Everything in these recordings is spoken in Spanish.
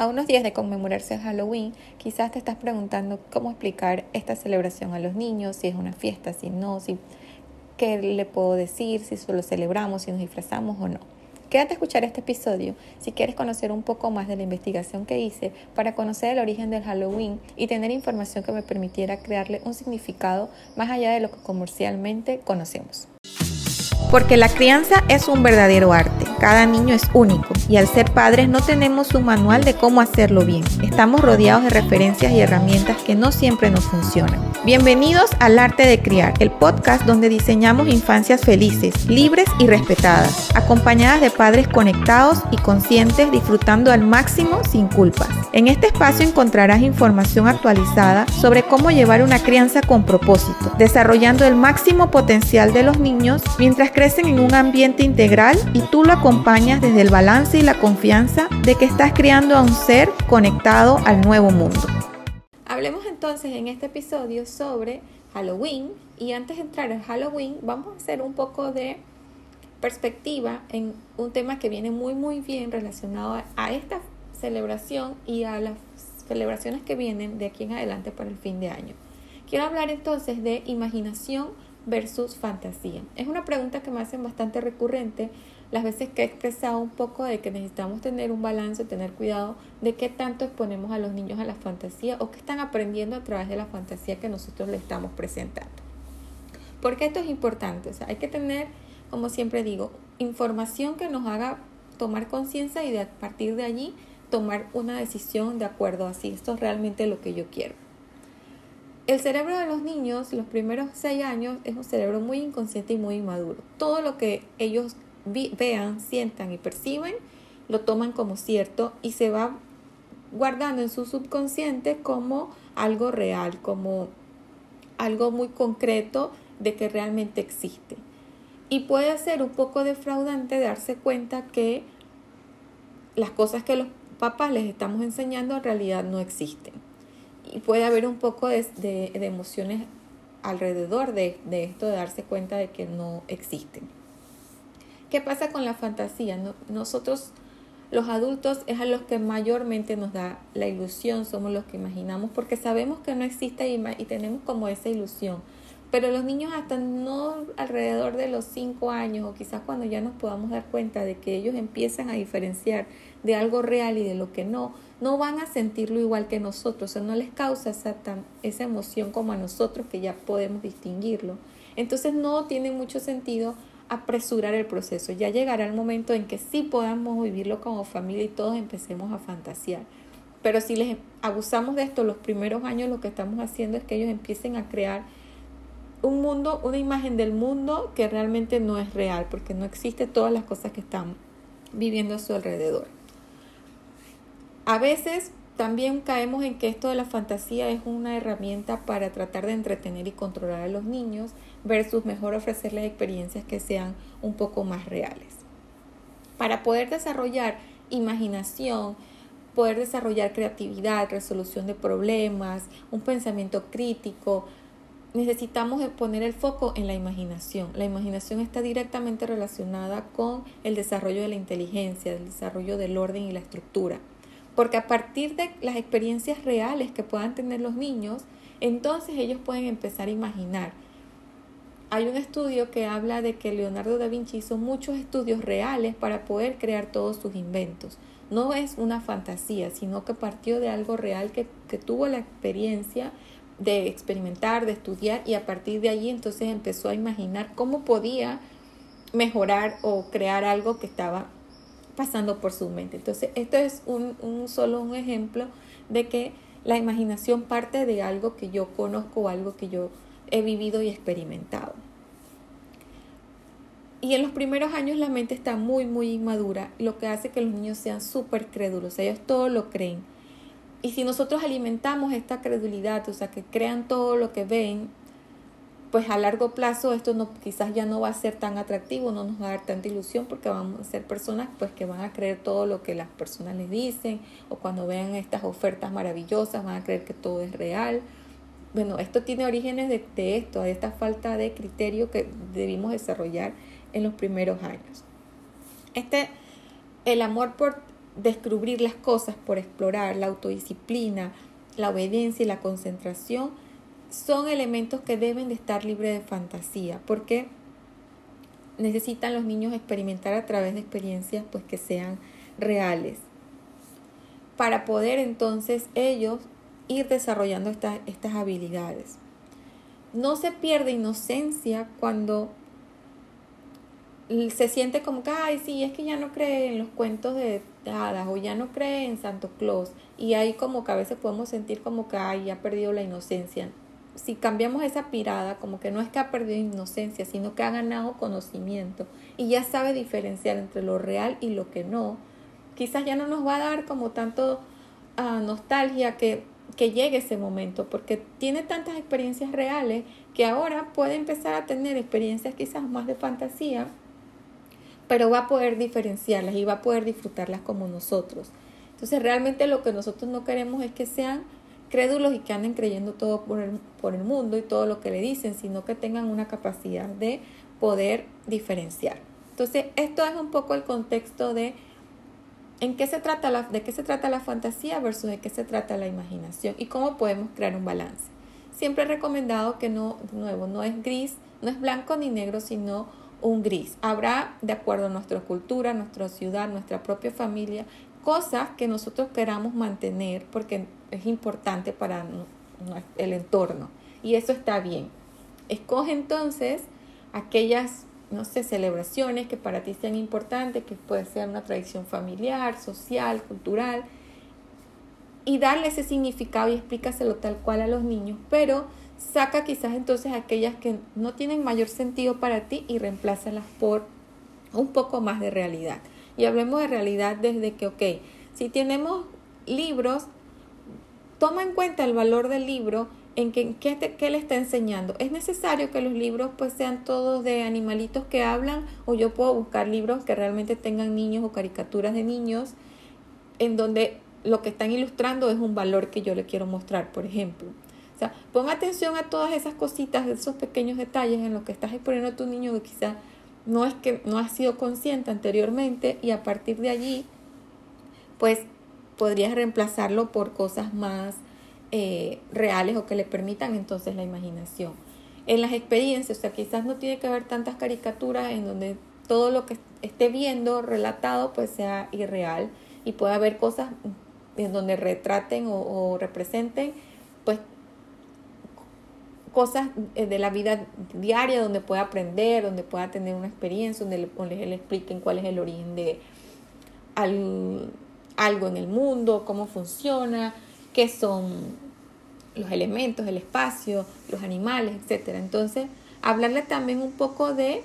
A unos días de conmemorarse Halloween, quizás te estás preguntando cómo explicar esta celebración a los niños, si es una fiesta, si no, si qué le puedo decir, si solo celebramos, si nos disfrazamos o no. Quédate a escuchar este episodio si quieres conocer un poco más de la investigación que hice para conocer el origen del Halloween y tener información que me permitiera crearle un significado más allá de lo que comercialmente conocemos. Porque la crianza es un verdadero arte. Cada niño es único y al ser padres no tenemos un manual de cómo hacerlo bien. Estamos rodeados de referencias y herramientas que no siempre nos funcionan. Bienvenidos al Arte de Criar, el podcast donde diseñamos infancias felices, libres y respetadas, acompañadas de padres conectados y conscientes disfrutando al máximo sin culpas. En este espacio encontrarás información actualizada sobre cómo llevar una crianza con propósito, desarrollando el máximo potencial de los niños mientras crecen en un ambiente integral y tú lo acompañas desde el balance y la confianza de que estás criando a un ser conectado al nuevo mundo. Hablemos entonces en este episodio sobre Halloween y antes de entrar en Halloween vamos a hacer un poco de perspectiva en un tema que viene muy muy bien relacionado a esta celebración y a las celebraciones que vienen de aquí en adelante para el fin de año. Quiero hablar entonces de imaginación versus fantasía. Es una pregunta que me hacen bastante recurrente las veces que he expresado un poco de que necesitamos tener un balance, tener cuidado de qué tanto exponemos a los niños a la fantasía o qué están aprendiendo a través de la fantasía que nosotros le estamos presentando. Porque esto es importante, o sea, hay que tener, como siempre digo, información que nos haga tomar conciencia y de, a partir de allí tomar una decisión de acuerdo a si esto es realmente lo que yo quiero. El cerebro de los niños, los primeros seis años, es un cerebro muy inconsciente y muy inmaduro. Todo lo que ellos vean, sientan y perciben, lo toman como cierto y se va guardando en su subconsciente como algo real, como algo muy concreto de que realmente existe. Y puede ser un poco defraudante darse cuenta que las cosas que los papás les estamos enseñando en realidad no existen. Y puede haber un poco de, emociones alrededor de, de esto, de darse cuenta de que no existen. ¿Qué pasa con la fantasía? nosotros, los adultos, es a los que mayormente nos da la ilusión, somos los que imaginamos, porque sabemos que no existe y, y tenemos como esa ilusión. Pero los niños hasta no alrededor de los 5 años o quizás cuando ya nos podamos dar cuenta de que ellos empiezan a diferenciar de algo real y de lo que no, no van a sentirlo igual que nosotros, o sea, no les causa esa, esa emoción como a nosotros que ya podemos distinguirlo. Entonces no tiene mucho sentido apresurar el proceso. Ya llegará el momento en que sí podamos vivirlo como familia y todos empecemos a fantasear. Pero si les abusamos de esto los primeros años, lo que estamos haciendo es que ellos empiecen a crear un mundo, una imagen del mundo que realmente no es real, porque no existe todas las cosas que están viviendo a su alrededor. A veces también caemos en que esto de la fantasía es una herramienta para tratar de entretener y controlar a los niños versus mejor ofrecerles experiencias que sean un poco más reales. Para poder desarrollar imaginación, poder desarrollar creatividad, resolución de problemas, un pensamiento crítico, necesitamos poner el foco en la imaginación. La imaginación está directamente relacionada con el desarrollo de la inteligencia, el desarrollo del orden y la estructura. Porque a partir de las experiencias reales que puedan tener los niños, entonces ellos pueden empezar a imaginar hay un estudio que habla de que Leonardo da Vinci hizo muchos estudios reales para poder crear todos sus inventos. No es una fantasía, sino que partió de algo real que, tuvo la experiencia de experimentar, de estudiar y a partir de allí entonces empezó a imaginar cómo podía mejorar o crear algo que estaba pasando por su mente. Entonces, esto es un, un, solo un ejemplo de que la imaginación parte de algo que yo conozco algo que yo he vivido y experimentado. Y en los primeros años la mente está muy, muy inmadura, lo que hace que los niños sean súper crédulos, ellos todo lo creen. Y si nosotros alimentamos esta credulidad, o sea, que crean todo lo que ven, pues a largo plazo esto no, quizás ya no va a ser tan atractivo, no nos va a dar tanta ilusión porque vamos a ser personas pues que van a creer todo lo que las personas les dicen o cuando vean estas ofertas maravillosas van a creer que todo es real bueno, esto tiene orígenes de, esto, de esta falta de criterio que debimos desarrollar en los primeros años. Este, el amor por descubrir las cosas por explorar, la autodisciplina, la obediencia y la concentración son elementos que deben de estar libres de fantasía, porque necesitan los niños experimentar a través de experiencias pues que sean reales para poder entonces ellos ir desarrollando estas habilidades. No se pierde inocencia cuando se siente como que, ay, sí, es que ya no cree en los cuentos de hadas o ya no cree en Santo Claus. Y ahí como que a veces podemos sentir como que, ay, ya ha perdido la inocencia. Si cambiamos esa pirada, como que no es que ha perdido inocencia, sino que ha ganado conocimiento y ya sabe diferenciar entre lo real y lo que no, quizás ya no nos va a dar como tanto uh, nostalgia que que llegue ese momento, porque tiene tantas experiencias reales que ahora puede empezar a tener experiencias quizás más de fantasía, pero va a poder diferenciarlas y va a poder disfrutarlas como nosotros. Entonces realmente lo que nosotros no queremos es que sean crédulos y que anden creyendo todo por el, por el mundo y todo lo que le dicen, sino que tengan una capacidad de poder diferenciar. Entonces esto es un poco el contexto de en qué se trata la, de qué se trata la fantasía versus de qué se trata la imaginación y cómo podemos crear un balance. Siempre he recomendado que no, de nuevo, no es gris, no es blanco ni negro, sino un gris. Habrá, de acuerdo a nuestra cultura, nuestra ciudad, nuestra propia familia, cosas que nosotros queramos mantener porque es importante para el entorno. Y eso está bien. Escoge entonces aquellas no sé, celebraciones que para ti sean importantes, que puede ser una tradición familiar, social, cultural, y darle ese significado y explícaselo tal cual a los niños, pero saca quizás entonces aquellas que no tienen mayor sentido para ti y reemplázalas por un poco más de realidad. Y hablemos de realidad desde que, ok, si tenemos libros, toma en cuenta el valor del libro en qué, qué, le está enseñando. ¿Es necesario que los libros pues sean todos de animalitos que hablan o yo puedo buscar libros que realmente tengan niños o caricaturas de niños en donde lo que están ilustrando es un valor que yo le quiero mostrar, por ejemplo? O sea, pon atención a todas esas cositas, esos pequeños detalles en los que estás exponiendo a tu niño que quizá no es que no ha sido consciente anteriormente y a partir de allí, pues podrías reemplazarlo por cosas más eh, reales o que le permitan entonces la imaginación. En las experiencias, o sea, quizás no tiene que haber tantas caricaturas en donde todo lo que esté viendo relatado pues sea irreal y pueda haber cosas en donde retraten o, representen pues cosas eh, de la vida diaria donde pueda aprender, donde pueda tener una experiencia, donde le, expliquen cuál es el origen de algo en el mundo, cómo funciona, qué son los elementos, el espacio, los animales, etc. Entonces, hablarle también un poco de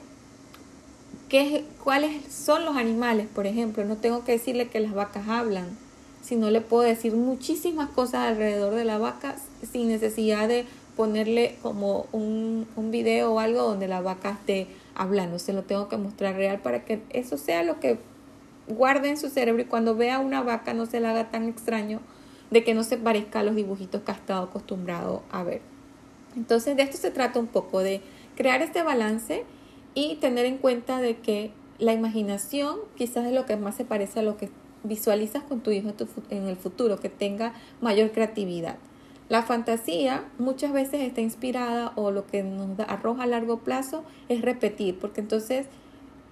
qué, cuáles son los animales, por ejemplo. No tengo que decirle que las vacas hablan, sino le puedo decir muchísimas cosas alrededor de la vaca sin necesidad de ponerle como un, un video o algo donde la vaca esté hablando. Se lo tengo que mostrar real para que eso sea lo que guarde en su cerebro y cuando vea una vaca no se la haga tan extraño de que no se parezca a los dibujitos que ha estado acostumbrado a ver. Entonces de esto se trata un poco, de crear este balance y tener en cuenta de que la imaginación quizás es lo que más se parece a lo que visualizas con tu hijo en el futuro, que tenga mayor creatividad. La fantasía muchas veces está inspirada o lo que nos arroja a largo plazo es repetir, porque entonces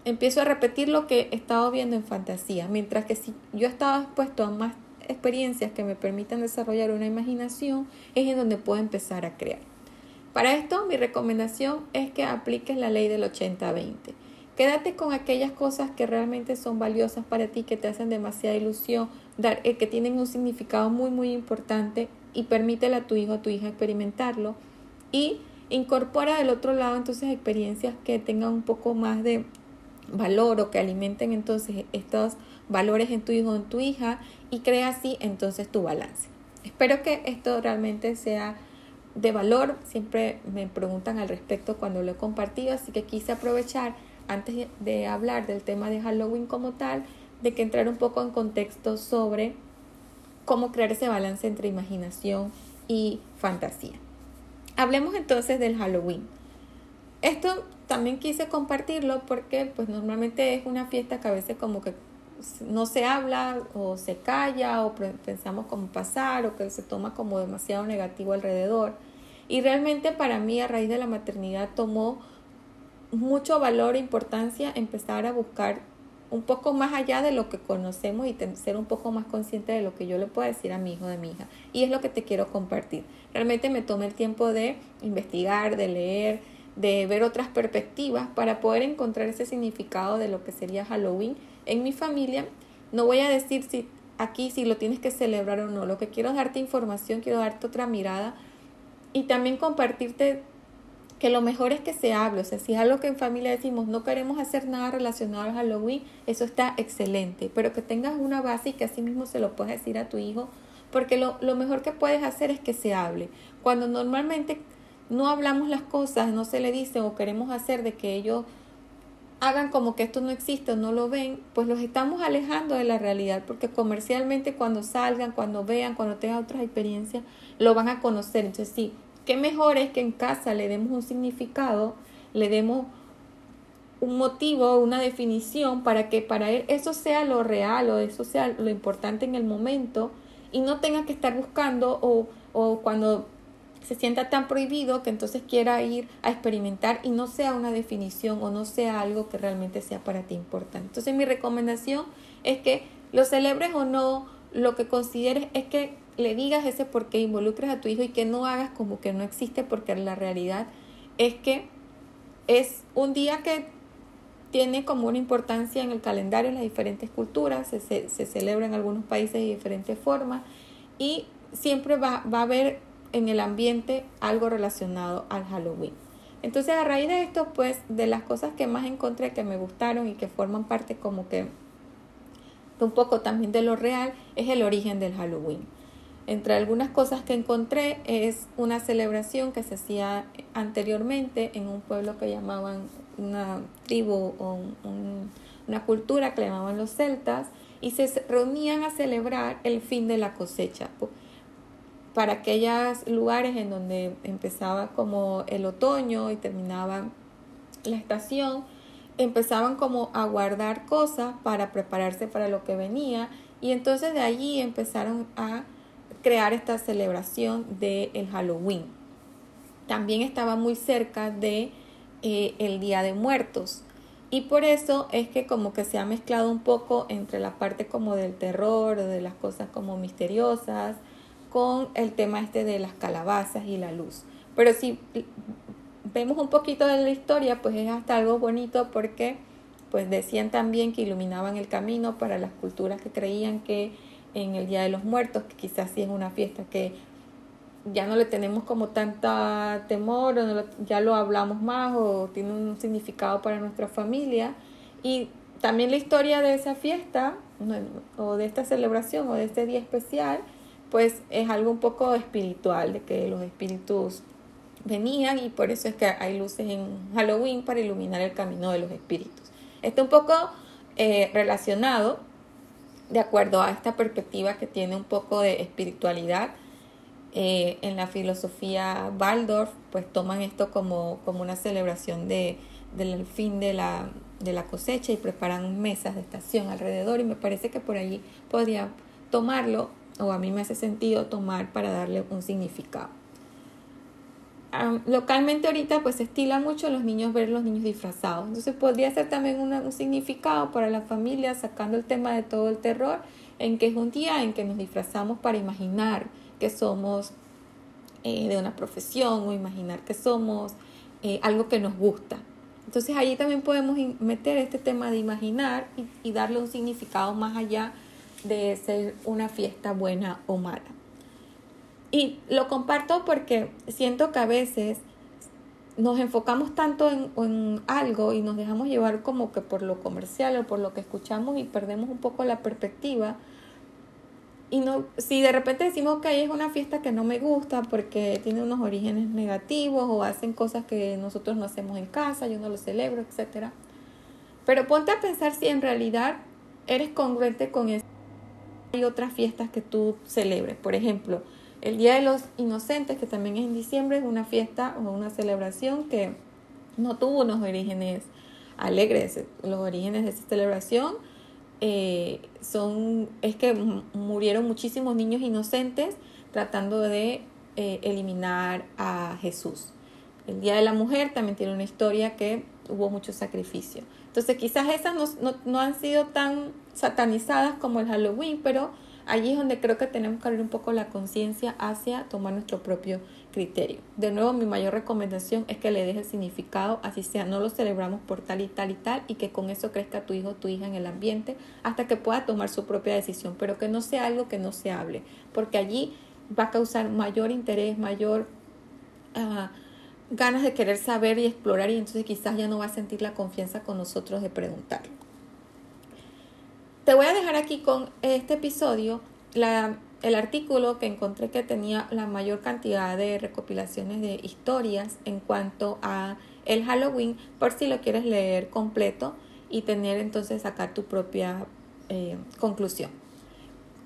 empiezo a repetir lo que he estado viendo en fantasía, mientras que si yo estaba expuesto a más experiencias que me permitan desarrollar una imaginación, es en donde puedo empezar a crear. Para esto, mi recomendación es que apliques la ley del 80-20. Quédate con aquellas cosas que realmente son valiosas para ti, que te hacen demasiada ilusión, dar, eh, que tienen un significado muy, muy importante y permítele a tu hijo o tu hija experimentarlo. Y incorpora del otro lado entonces experiencias que tengan un poco más de valor o que alimenten entonces estos valores en tu hijo o en tu hija y crea así entonces tu balance. Espero que esto realmente sea de valor. Siempre me preguntan al respecto cuando lo he compartido, así que quise aprovechar antes de hablar del tema de Halloween como tal, de que entrar un poco en contexto sobre cómo crear ese balance entre imaginación y fantasía. Hablemos entonces del Halloween. Esto también quise compartirlo porque pues normalmente es una fiesta que a veces como que no se habla o se calla o pensamos como pasar o que se toma como demasiado negativo alrededor. Y realmente para mí a raíz de la maternidad tomó mucho valor e importancia empezar a buscar un poco más allá de lo que conocemos y ser un poco más consciente de lo que yo le puedo decir a mi hijo de mi hija. Y es lo que te quiero compartir. Realmente me tomé el tiempo de investigar, de leer, de ver otras perspectivas para poder encontrar ese significado de lo que sería Halloween en mi familia. No voy a decir si aquí si lo tienes que celebrar o no. Lo que quiero es darte información, quiero darte otra mirada y también compartirte que lo mejor es que se hable, o sea, si es algo que en familia decimos no queremos hacer nada relacionado al Halloween, eso está excelente, pero que tengas una base y que así mismo se lo puedas decir a tu hijo, porque lo, lo mejor que puedes hacer es que se hable. Cuando normalmente no hablamos las cosas, no se le dice o queremos hacer de que ellos hagan como que esto no existe o no lo ven, pues los estamos alejando de la realidad, porque comercialmente cuando salgan, cuando vean, cuando tengan otras experiencias, lo van a conocer. Entonces sí, qué mejor es que en casa le demos un significado, le demos un motivo, una definición para que para él eso sea lo real o eso sea lo importante en el momento y no tenga que estar buscando o, o cuando se sienta tan prohibido que entonces quiera ir a experimentar y no sea una definición o no sea algo que realmente sea para ti importante. Entonces mi recomendación es que lo celebres o no, lo que consideres es que le digas ese por qué, involucres a tu hijo y que no hagas como que no existe porque la realidad es que es un día que tiene como una importancia en el calendario en las diferentes culturas, se, se, celebra en algunos países de diferentes formas y siempre va, va a haber en el ambiente algo relacionado al Halloween. Entonces a raíz de esto, pues de las cosas que más encontré que me gustaron y que forman parte como que un poco también de lo real, es el origen del Halloween. Entre algunas cosas que encontré es una celebración que se hacía anteriormente en un pueblo que llamaban una tribu o una cultura que llamaban los celtas y se reunían a celebrar el fin de la cosecha para aquellos lugares en donde empezaba como el otoño y terminaba la estación, empezaban como a guardar cosas para prepararse para lo que venía y entonces de allí empezaron a crear esta celebración del el Halloween. También estaba muy cerca de eh, el Día de Muertos. Y por eso es que como que se ha mezclado un poco entre la parte como del terror de las cosas como misteriosas con el tema este de las calabazas y la luz. Pero si vemos un poquito de la historia, pues es hasta algo bonito porque pues decían también que iluminaban el camino para las culturas que creían que en el Día de los Muertos, que quizás sí es una fiesta que ya no le tenemos como tanta temor, o ya lo hablamos más o tiene un significado para nuestra familia. Y también la historia de esa fiesta o de esta celebración o de este día especial, pues es algo un poco espiritual, de que los espíritus venían y por eso es que hay luces en Halloween para iluminar el camino de los espíritus. Está un poco eh, relacionado de acuerdo a esta perspectiva que tiene un poco de espiritualidad. Eh, en la filosofía Waldorf, pues toman esto como, como una celebración de, del fin de la, de la cosecha y preparan mesas de estación alrededor y me parece que por allí podría tomarlo o a mí me hace sentido tomar para darle un significado. Localmente ahorita pues se estila mucho los niños ver los niños disfrazados. Entonces podría ser también un significado para la familia sacando el tema de todo el terror en que es un día en que nos disfrazamos para imaginar que somos eh, de una profesión o imaginar que somos eh, algo que nos gusta. Entonces allí también podemos meter este tema de imaginar y, y darle un significado más allá de ser una fiesta buena o mala. Y lo comparto porque siento que a veces nos enfocamos tanto en, algo y nos dejamos llevar como que por lo comercial o por lo que escuchamos y perdemos un poco la perspectiva. Y no, si de repente decimos que es una fiesta que no me gusta porque tiene unos orígenes negativos o hacen cosas que nosotros no hacemos en casa, yo no lo celebro, etc. Pero ponte a pensar si en realidad eres congruente con eso. Hay otras fiestas que tú celebres, por ejemplo, el Día de los Inocentes, que también es en diciembre, es una fiesta o una celebración que no tuvo unos orígenes alegres. Los orígenes de esa celebración eh, son, es que murieron muchísimos niños inocentes tratando de eh, eliminar a Jesús. El Día de la Mujer también tiene una historia que hubo mucho sacrificio. Entonces quizás esas no, no han sido tan satanizadas como el Halloween, pero allí es donde creo que tenemos que abrir un poco la conciencia hacia tomar nuestro propio criterio. De nuevo, mi mayor recomendación es que le dejes significado, así sea, no lo celebramos por tal y tal y tal, y que con eso crezca tu hijo o tu hija en el ambiente hasta que pueda tomar su propia decisión, pero que no sea algo que no se hable, porque allí va a causar mayor interés, mayor ah, ganas de querer saber y explorar, y entonces quizás ya no va a sentir la confianza con nosotros de preguntar. Te voy a dejar aquí con este episodio la el artículo que encontré que tenía la mayor cantidad de recopilaciones de historias en cuanto a el Halloween, por si lo quieres leer completo y tener entonces sacar tu propia eh, conclusión.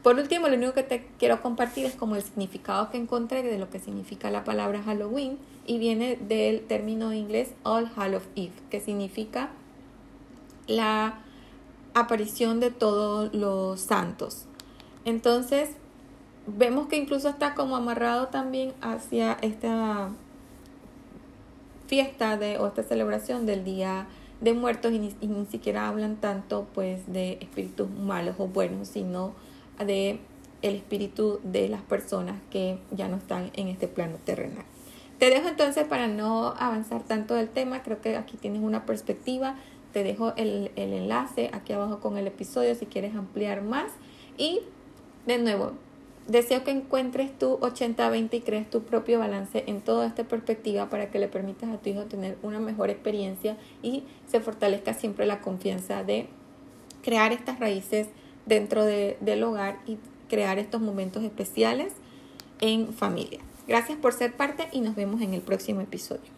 Por último, lo único que te quiero compartir es como el significado que encontré de lo que significa la palabra Halloween y viene del término inglés All Hallows Eve, que significa la aparición de todos los santos. Entonces, vemos que incluso está como amarrado también hacia esta fiesta de, o esta celebración del Día de Muertos y ni, siquiera hablan tanto pues de espíritus malos o buenos, sino de el espíritu de las personas que ya no están en este plano terrenal. Te dejo entonces para no avanzar tanto del tema, creo que aquí tienes una perspectiva, te dejo el, el enlace aquí abajo con el episodio si quieres ampliar más y de nuevo, Deseo que encuentres tu 80-20 y crees tu propio balance en toda esta perspectiva para que le permitas a tu hijo tener una mejor experiencia y se fortalezca siempre la confianza de crear estas raíces dentro del hogar y crear estos momentos especiales en familia. Gracias por ser parte y nos vemos en el próximo episodio.